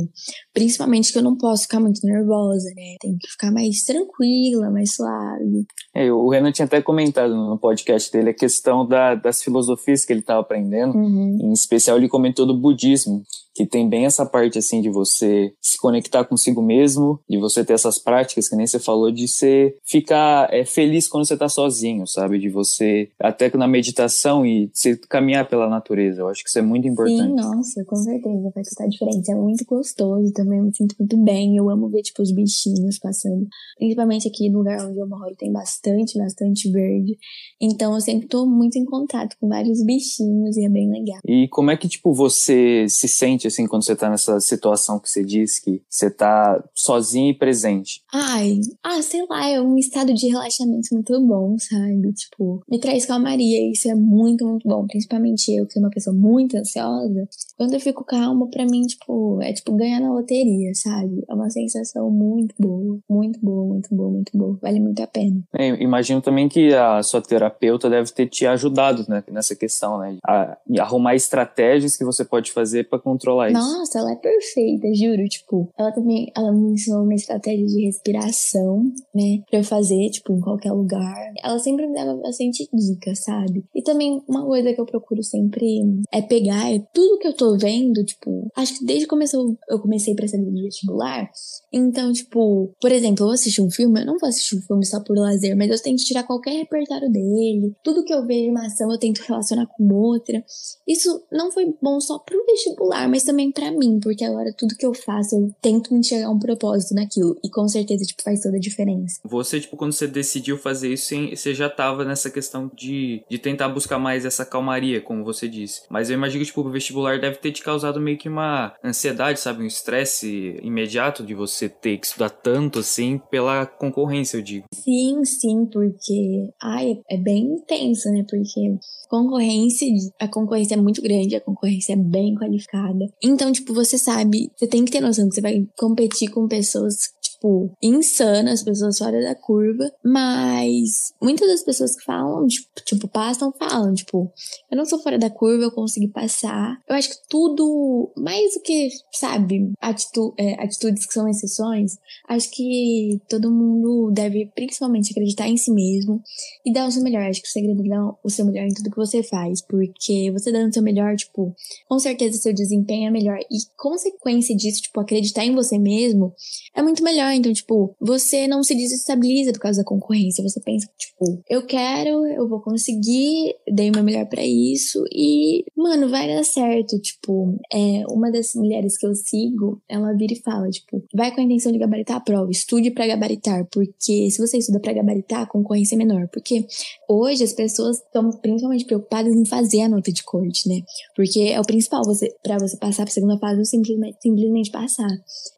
principalmente que eu não posso ficar muito nervosa, né? Tem que ficar mais tranquila, mais suave. É, o Renan tinha até comentado no podcast dele a questão da, das filosofias que ele estava aprendendo. Uhum. Em especial, ele comentou do budismo que tem bem essa parte assim de você se conectar consigo mesmo, de você ter essas práticas que nem você falou de você ficar é, feliz quando você tá sozinho, sabe? De você até na meditação e você caminhar pela natureza. Eu acho que isso é muito importante. Sim, nossa, com certeza vai estar diferente. É muito gostoso também, eu me sinto muito bem. Eu amo ver tipo os bichinhos passando, principalmente aqui no lugar onde eu moro tem bastante, bastante verde. Então eu sempre tô muito em contato com vários bichinhos e é bem legal. E como é que tipo você se sente sente, assim, quando você tá nessa situação que você diz que você tá sozinho e presente? Ai, ah, sei lá, é um estado de relaxamento muito bom, sabe? Tipo, me traz calmaria e isso é muito, muito bom. Principalmente eu, que sou uma pessoa muito ansiosa. Quando eu fico calma, pra mim, tipo, é tipo ganhar na loteria, sabe? É uma sensação muito boa, muito boa, muito boa, muito boa. Vale muito a pena. É, imagino também que a sua terapeuta deve ter te ajudado né, nessa questão, né? A, arrumar estratégias que você pode fazer para controlar isso. Nossa, ela é perfeita, juro. Tipo, ela também ela me ensinou uma estratégia de respiração, né? Pra eu fazer, tipo, em qualquer lugar. Ela sempre me dava bastante dicas, sabe? E também uma coisa que eu procuro sempre é pegar é tudo que eu tô vendo, tipo, acho que desde que começou, eu comecei pra ser de vestibular. Então, tipo, por exemplo, eu vou assistir um filme, eu não vou assistir um filme só por lazer, mas eu tento tirar qualquer repertório dele. Tudo que eu vejo uma ação, eu tento relacionar com outra. Isso não foi bom só pro vestibular, mas também para mim, porque agora tudo que eu faço, eu tento enxergar um propósito naquilo. E com certeza, tipo, faz toda a diferença. Você, tipo, quando você decidiu fazer isso, você já tava nessa questão de, de tentar buscar mais essa calmaria, como você disse. Mas eu imagino que, tipo, o vestibular deve ter te causado meio que uma ansiedade, sabe? Um estresse imediato de você ter que estudar tanto assim pela concorrência, eu digo. Sim, sim, porque ai, é bem intenso, né? Porque concorrência, a concorrência é muito grande, a concorrência é bem qualificada. Então, tipo, você sabe, você tem que ter noção que você vai competir com pessoas tipo, insanas, pessoas fora da curva, mas muitas das pessoas que falam, tipo, tipo, passam, falam, tipo, eu não sou fora da curva, eu consegui passar. Eu acho que tudo, mais do que, sabe, atitu é, atitudes que são exceções, acho que todo mundo deve principalmente acreditar em si mesmo e dar o seu melhor. Acho que o segredo é dar o seu melhor em tudo que você faz, porque você dando o seu melhor, tipo, com certeza seu desempenho é melhor. E consequência disso, tipo, acreditar em você mesmo é muito melhor. Então, tipo, você não se desestabiliza por causa da concorrência. Você pensa, tipo, eu quero, eu vou conseguir, dei o meu melhor para isso e, mano, vai dar certo. Tipo, é uma das mulheres que eu sigo, ela vira e fala, tipo, vai com a intenção de gabaritar a prova, estude para gabaritar, porque se você estuda para gabaritar, a concorrência é menor. Porque hoje as pessoas estão principalmente preocupadas em fazer a nota de corte, né? Porque é o principal você para você passar para segunda fase, simplesmente, simplesmente passar.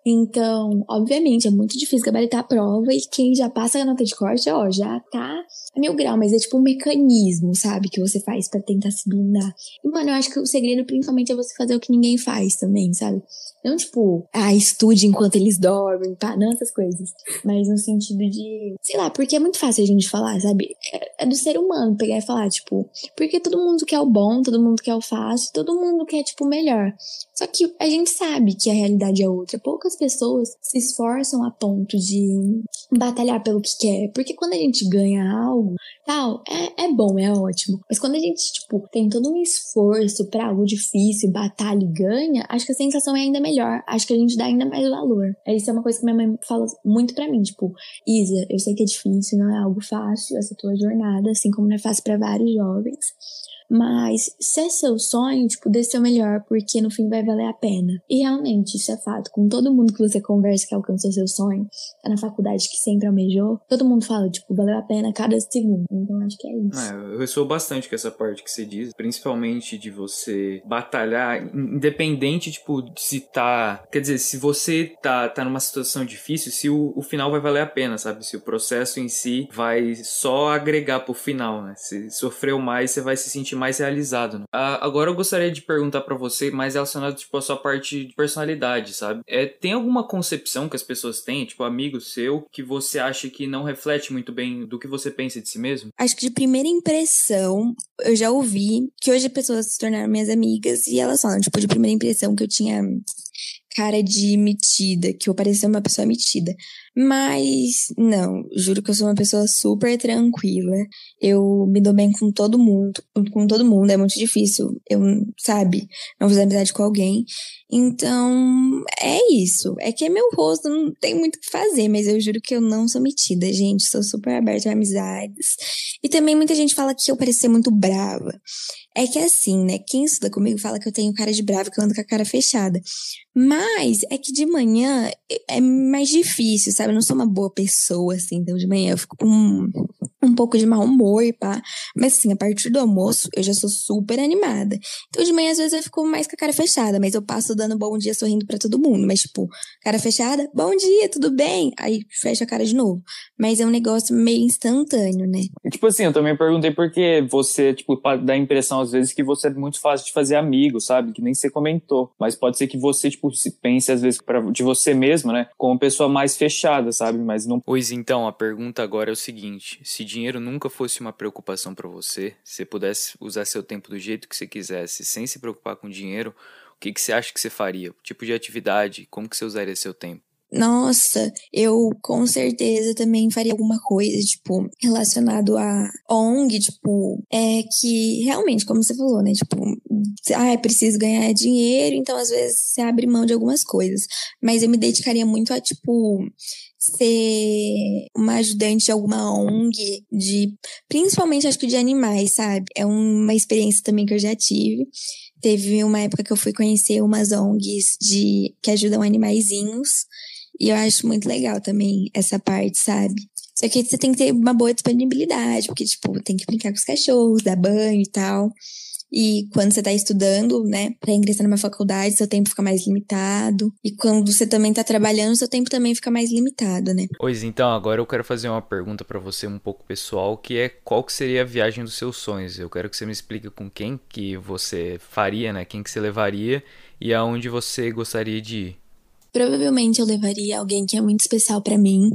Então, obviamente, é muito difícil gabaritar a prova e quem já passa a nota de corte, ó, já tá a mil grau, mas é tipo um mecanismo, sabe, que você faz para tentar se blindar. E, mano, eu acho que o segredo principalmente é você fazer o que ninguém faz também, sabe? Não tipo, ah, estude enquanto eles dormem, pá, não essas coisas. Mas no sentido de, sei lá, porque é muito fácil a gente falar, sabe? É, é do ser humano pegar e falar, tipo, porque todo mundo quer o bom, todo mundo quer o fácil, todo mundo quer, tipo, o melhor. Só que a gente sabe que a realidade é outra. Poucas pessoas se esforçam a ponto de batalhar pelo que quer. Porque quando a gente ganha algo, tal, é, é bom, é ótimo. Mas quando a gente, tipo, tem todo um esforço para algo difícil, batalha e ganha, acho que a sensação é ainda melhor. Acho que a gente dá ainda mais valor. Isso é uma coisa que minha mãe fala muito para mim, tipo, Isa, eu sei que é difícil, não é algo fácil essa tua jornada, assim como não é fácil para vários jovens. Mas se é seu sonho, tipo, dê seu melhor, porque no fim vai valer a pena. E realmente, isso é fato. Com todo mundo que você conversa que alcançou seu sonho, tá na faculdade que sempre almejou, todo mundo fala, tipo, valeu a pena cada segundo. Então acho que é isso. É, eu ressoou bastante com essa parte que você diz, principalmente de você batalhar, independente, tipo, de se tá. Quer dizer, se você tá, tá numa situação difícil, se o, o final vai valer a pena, sabe? Se o processo em si vai só agregar pro final, né? Se sofreu mais, você vai se sentir mais realizado. Né? Ah, agora eu gostaria de perguntar para você, mais relacionado tipo a sua parte de personalidade, sabe? É, tem alguma concepção que as pessoas têm, tipo amigo seu, que você acha que não reflete muito bem do que você pensa de si mesmo? Acho que de primeira impressão, eu já ouvi que hoje pessoas se tornaram minhas amigas e elas falam, tipo, de primeira impressão que eu tinha cara de metida, que eu parecia uma pessoa metida. Mas, não, juro que eu sou uma pessoa super tranquila. Eu me dou bem com todo mundo. Com todo mundo, é muito difícil. Eu, sabe, não fazer amizade com alguém. Então, é isso. É que é meu rosto, não tem muito o que fazer, mas eu juro que eu não sou metida, gente. Sou super aberta a amizades. E também muita gente fala que eu ser muito brava. É que assim, né? Quem estuda comigo fala que eu tenho cara de brava, que eu ando com a cara fechada. Mas é que de manhã é mais difícil, sabe? Eu não sou uma boa pessoa, assim. Então de manhã eu fico com um, pouco de mau humor, pá. Mas assim, a partir do almoço eu já sou super animada. Então de manhã às vezes eu fico mais com a cara fechada, mas eu passo dando bom dia sorrindo para todo mundo. Mas tipo, cara fechada, bom dia, tudo bem? Aí fecha a cara de novo. Mas é um negócio meio instantâneo, né? Tipo assim, eu também perguntei porque você, tipo, dá a impressão às vezes que você é muito fácil de fazer amigo, sabe? Que nem você comentou. Mas pode ser que você, tipo, se pense às vezes pra, de você mesmo, né? Como pessoa mais fechada, sabe? Mas não. Pois então, a pergunta agora é o seguinte: se dinheiro nunca fosse uma preocupação para você, se pudesse usar seu tempo do jeito que você quisesse, sem se preocupar com dinheiro, o que, que você acha que você faria? Tipo de atividade? Como que você usaria seu tempo? Nossa, eu com certeza também faria alguma coisa, tipo, relacionado a ONG, tipo, é que realmente, como você falou, né? Tipo, ah, é preciso ganhar dinheiro, então às vezes você abre mão de algumas coisas. Mas eu me dedicaria muito a, tipo, ser uma ajudante de alguma ONG, de principalmente acho que de animais, sabe? É uma experiência também que eu já tive. Teve uma época que eu fui conhecer umas ONGs de que ajudam animaizinhos. E eu acho muito legal também essa parte, sabe? Só que você tem que ter uma boa disponibilidade, porque, tipo, tem que brincar com os cachorros, dar banho e tal. E quando você tá estudando, né, para ingressar numa faculdade, seu tempo fica mais limitado. E quando você também tá trabalhando, seu tempo também fica mais limitado, né? Pois então, agora eu quero fazer uma pergunta para você um pouco pessoal, que é qual que seria a viagem dos seus sonhos? Eu quero que você me explique com quem que você faria, né? Quem que você levaria e aonde você gostaria de ir. Provavelmente eu levaria alguém que é muito especial para mim,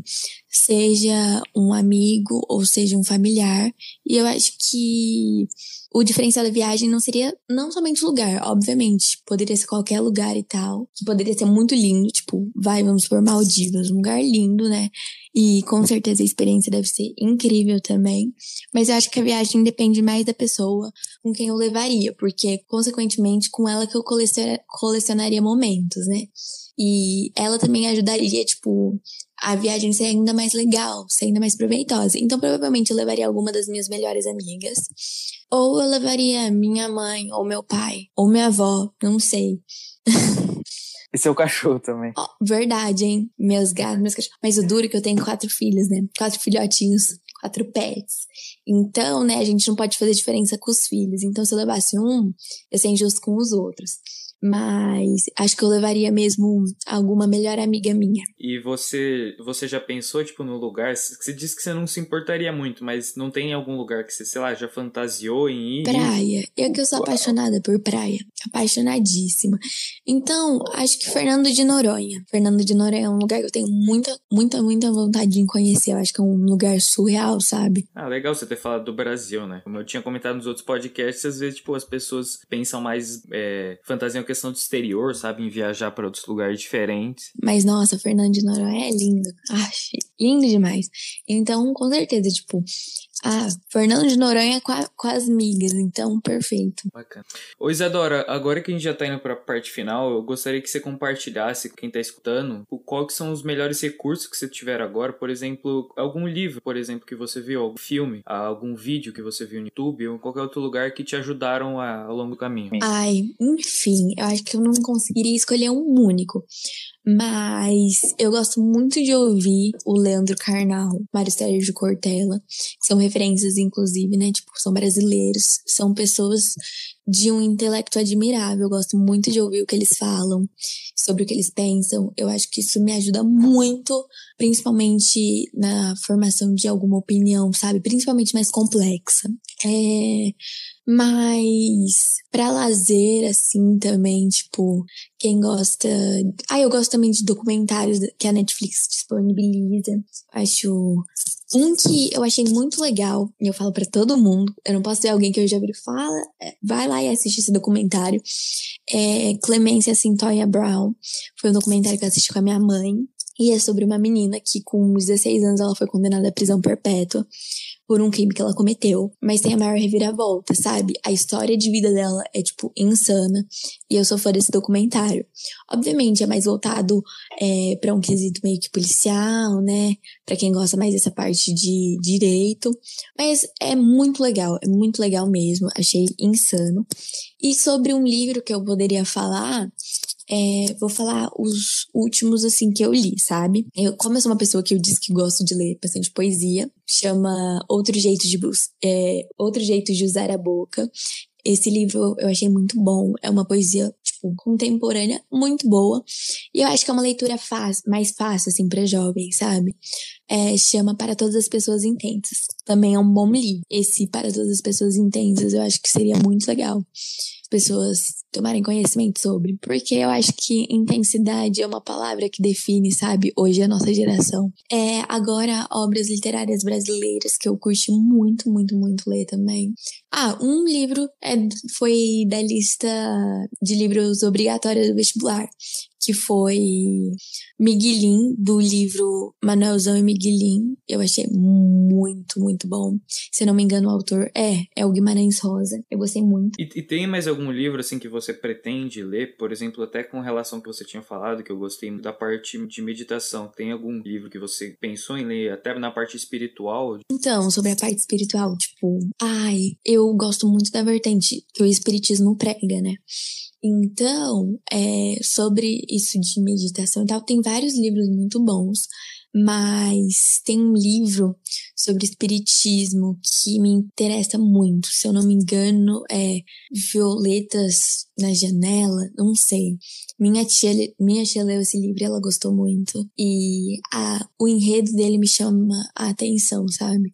seja um amigo ou seja um familiar. E eu acho que o diferencial da viagem não seria não somente o lugar, obviamente, poderia ser qualquer lugar e tal, que poderia ser muito lindo, tipo, vai, vamos por Maldivas, um lugar lindo, né? E com certeza a experiência deve ser incrível também. Mas eu acho que a viagem depende mais da pessoa com quem eu levaria, porque consequentemente com ela que eu colecionaria momentos, né? E ela também ajudaria, tipo, a viagem ser ainda mais legal, ser ainda mais proveitosa. Então, provavelmente eu levaria alguma das minhas melhores amigas. Ou eu levaria minha mãe, ou meu pai, ou minha avó, não sei. E seu cachorro também. Oh, verdade, hein? Meus gatos, meus cachorros. Mas o duro é que eu tenho quatro filhos, né? Quatro filhotinhos, quatro pets. Então, né, a gente não pode fazer diferença com os filhos. Então, se eu levasse um, eu ser injusto com os outros. Mas acho que eu levaria mesmo alguma melhor amiga minha. E você, você já pensou, tipo, no lugar? Você disse que você não se importaria muito, mas não tem algum lugar que você, sei lá, já fantasiou em ir? Praia. Eu que eu sou Uau. apaixonada por praia. Apaixonadíssima. Então, acho que Fernando de Noronha. Fernando de Noronha é um lugar que eu tenho muita, muita, muita vontade de conhecer. Eu acho que é um lugar surreal, sabe? Ah, legal você ter falado do Brasil, né? Como eu tinha comentado nos outros podcasts, às vezes, tipo, as pessoas pensam mais é, fantasiam questão de exterior, sabe? Em viajar para outros lugares diferentes. Mas, nossa, Fernando de Noronha é lindo. Ai, lindo demais. Então, com certeza, tipo, ah, Fernando de Noronha com, a, com, as migas, então perfeito. Bacana. Ô Isadora, agora que a gente já tá indo pra parte final, eu gostaria que você compartilhasse com quem tá escutando o qual que são os melhores recursos que você tiver agora, por exemplo, algum livro, por exemplo, que você viu, algum filme, algum vídeo que você viu no YouTube ou qualquer outro lugar que te ajudaram a, ao longo do caminho. Ai, enfim, eu acho que eu não conseguiria escolher um único. Mas eu gosto muito de ouvir o Leandro Carnal, Mário Sérgio Cortella, que são referências, inclusive, né? Tipo, são brasileiros, são pessoas de um intelecto admirável. Eu gosto muito de ouvir o que eles falam, sobre o que eles pensam. Eu acho que isso me ajuda muito, principalmente na formação de alguma opinião, sabe? Principalmente mais complexa. É mas para lazer, assim, também, tipo, quem gosta. Ah, eu gosto também de documentários que a Netflix disponibiliza. Acho. Um que eu achei muito legal, e eu falo para todo mundo, eu não posso ser alguém que eu já vi fala, é, vai lá e assiste esse documentário. É Clemência Cintoya Brown. Foi um documentário que eu assisti com a minha mãe. E é sobre uma menina que, com 16 anos, ela foi condenada à prisão perpétua por um crime que ela cometeu, mas tem a maior reviravolta, sabe? A história de vida dela é, tipo, insana. E eu sou fã desse documentário. Obviamente, é mais voltado é, para um quesito meio que policial, né? Para quem gosta mais dessa parte de direito. Mas é muito legal, é muito legal mesmo. Achei insano. E sobre um livro que eu poderia falar, é, vou falar os últimos, assim, que eu li, sabe? Eu, como eu sou uma pessoa que eu disse que gosto de ler bastante poesia, chama Outro Jeito de, é, Outro Jeito de Usar a Boca. Esse livro eu achei muito bom. É uma poesia, tipo, contemporânea, muito boa. E eu acho que é uma leitura fácil, mais fácil, assim, para jovens, sabe? É, chama Para Todas as Pessoas Intensas. Também é um bom livro. Esse Para Todas as Pessoas Intensas eu acho que seria muito legal pessoas tomarem conhecimento sobre. Porque eu acho que intensidade é uma palavra que define, sabe, hoje a nossa geração. É agora obras literárias brasileiras que eu curti muito, muito, muito ler também. Ah, um livro é, foi da lista de livros obrigatórios do vestibular, que foi Miguelin, do livro Manuelzão e Miguelin. Eu achei muito, muito bom. Se não me engano, o autor é, é o Guimarães Rosa. Eu gostei muito. E, e tem mais algum livro, assim, que você pretende ler? Por exemplo, até com relação que você tinha falado, que eu gostei da parte de meditação. Tem algum livro que você pensou em ler, até na parte espiritual? Então, sobre a parte espiritual, tipo, ai, eu gosto muito da vertente que o espiritismo prega, né? Então, é, sobre isso de meditação e tal, tem vários livros muito bons, mas tem um livro sobre espiritismo que me interessa muito. Se eu não me engano, é Violetas na Janela, não sei. Minha tia, minha tia leu esse livro e ela gostou muito. E a, o enredo dele me chama a atenção, sabe?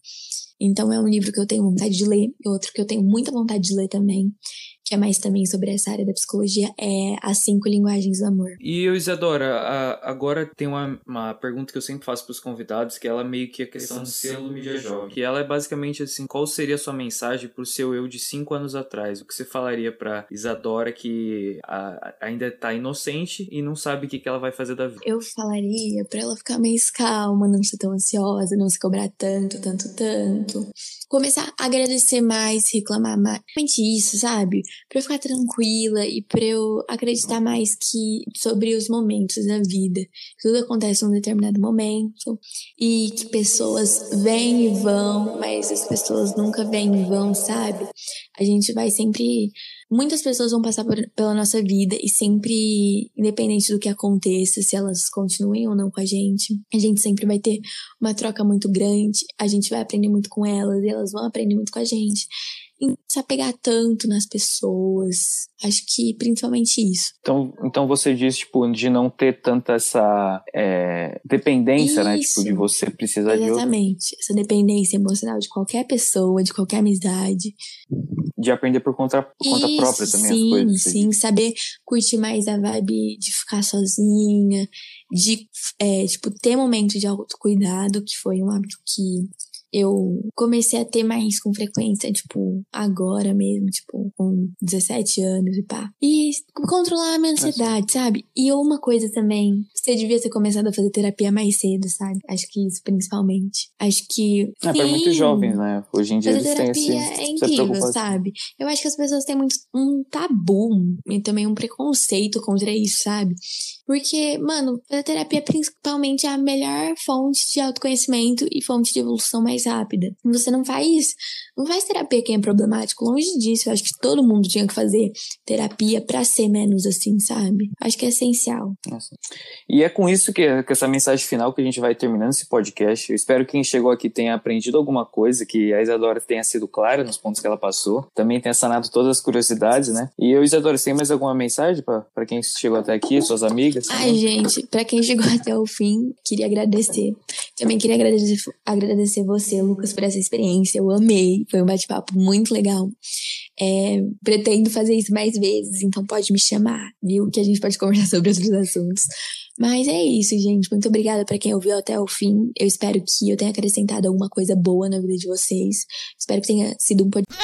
Então é um livro que eu tenho vontade de ler, outro que eu tenho muita vontade de ler também, que é mais também sobre essa área da psicologia, é As Cinco Linguagens do Amor. E eu, Isadora, agora tem uma, uma pergunta que eu sempre faço para os convidados, que ela é meio que a questão do selo mídia jovem. Que ela é basicamente assim, qual seria a sua mensagem para o seu eu de cinco anos atrás? O que você falaria para Isadora que a, ainda está inocente e não sabe o que, que ela vai fazer da vida? Eu falaria para ela ficar mais calma, não ser tão ansiosa, não se cobrar tanto, tanto, tanto. Começar a agradecer mais, reclamar mais. Realmente isso, sabe? para eu ficar tranquila e para eu acreditar mais que sobre os momentos da vida. Tudo acontece num determinado momento e que pessoas vêm e vão, mas as pessoas nunca vêm e vão, sabe? A gente vai sempre muitas pessoas vão passar por, pela nossa vida e sempre, independente do que aconteça, se elas continuem ou não com a gente, a gente sempre vai ter uma troca muito grande, a gente vai aprender muito com elas e elas vão aprender muito com a gente em se apegar tanto nas pessoas. Acho que principalmente isso. Então, então você diz, tipo, de não ter tanta essa é, dependência, isso. né? Tipo, de você precisar Exatamente. de Exatamente. Essa dependência emocional de qualquer pessoa, de qualquer amizade. De aprender por conta, por conta própria também sim, as coisas. Sim, saber curtir mais a vibe de ficar sozinha, de, é, tipo, ter momento de autocuidado, que foi um hábito que eu comecei a ter mais com frequência, tipo, agora mesmo, tipo, com 17 anos e pá. E controlar a minha ansiedade, sabe? E uma coisa também, você devia ter começado a fazer terapia mais cedo, sabe? Acho que isso principalmente. Acho que. É, para muitos jovens, né? Hoje em dia fazer eles terapia têm esse, é incrível, sabe? Eu acho que as pessoas têm muito um tabu e também um preconceito contra isso, sabe? Porque, mano, a terapia principalmente é a melhor fonte de autoconhecimento e fonte de evolução mais rápida. Você não faz, não faz terapia quem é problemático. Longe disso, eu acho que todo mundo tinha que fazer terapia para ser menos assim, sabe? Acho que é essencial. Nossa. E é com isso que, com essa mensagem final que a gente vai terminando esse podcast. Eu espero que quem chegou aqui tenha aprendido alguma coisa, que a Isadora tenha sido clara nos pontos que ela passou. Também tenha sanado todas as curiosidades, né? E eu, Isadora, você tem mais alguma mensagem para quem chegou até aqui, suas amigas? Ai, gente, para quem chegou até o fim, queria agradecer. Também queria agradecer, agradecer você, Lucas, por essa experiência. Eu amei. Foi um bate-papo muito legal. É, pretendo fazer isso mais vezes, então pode me chamar, viu? Que a gente pode conversar sobre outros assuntos. Mas é isso, gente. Muito obrigada para quem ouviu até o fim. Eu espero que eu tenha acrescentado alguma coisa boa na vida de vocês. Espero que tenha sido um podcast